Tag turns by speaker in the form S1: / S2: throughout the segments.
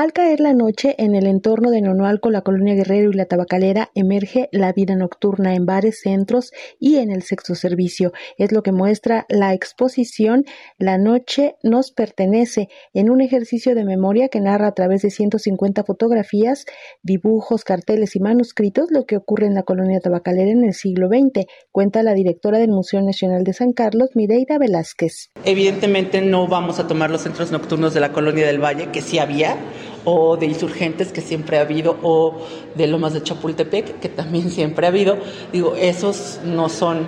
S1: Al caer la noche, en el entorno de Nonualco, la colonia Guerrero y la Tabacalera, emerge la vida nocturna en bares, centros y en el sexo servicio. Es lo que muestra la exposición La noche nos pertenece, en un ejercicio de memoria que narra a través de 150 fotografías, dibujos, carteles y manuscritos lo que ocurre en la colonia tabacalera en el siglo XX, cuenta la directora del Museo Nacional de San Carlos, Mireida Velázquez.
S2: Evidentemente no vamos a tomar los centros nocturnos de la colonia del Valle, que sí había, o de insurgentes que siempre ha habido, o de Lomas de Chapultepec, que también siempre ha habido. Digo, esos no son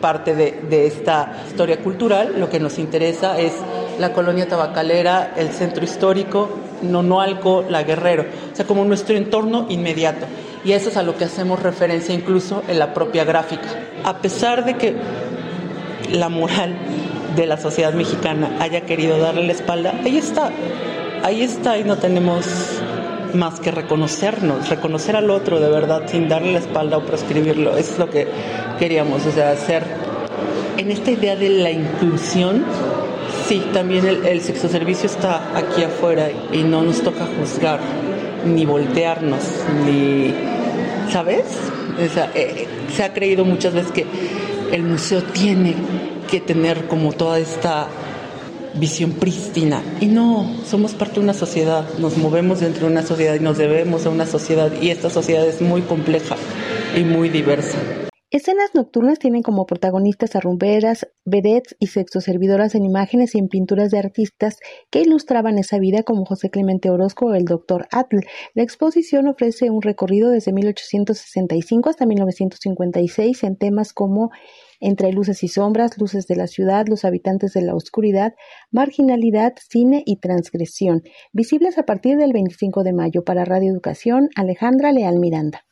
S2: parte de, esta historia cultural. Lo que nos interesa es la colonia tabacalera, el centro histórico, Nonoalco, La Guerrero, o sea, como nuestro entorno inmediato. Y eso es a lo que hacemos referencia incluso en la propia gráfica. A pesar de que la moral de la sociedad mexicana haya querido darle la espalda, ahí está ahí está y no tenemos más que reconocernos, reconocer al otro de verdad sin darle la espalda o proscribirlo. Eso es lo que queríamos, o sea, hacer en esta idea de la inclusión. Sí, también el, sexo servicio está aquí afuera y no nos toca juzgar, ni voltearnos, ni, ¿sabes? O sea, eh, se ha creído muchas veces que el museo tiene que tener como toda esta visión prístina. Y no, somos parte de una sociedad, nos movemos dentro de una sociedad y nos debemos a una sociedad y esta sociedad es muy compleja y muy diversa.
S1: Escenas nocturnas tienen como protagonistas a rumberas, vedettes y sexoservidoras en imágenes y en pinturas de artistas que ilustraban esa vida como José Clemente Orozco o el Dr. Atl. La exposición ofrece un recorrido desde 1865 hasta 1956 en temas como entre luces y sombras, luces de la ciudad, los habitantes de la oscuridad, marginalidad, cine y transgresión, visibles a partir del 25 de mayo para Radio Educación, Alejandra Leal Miranda.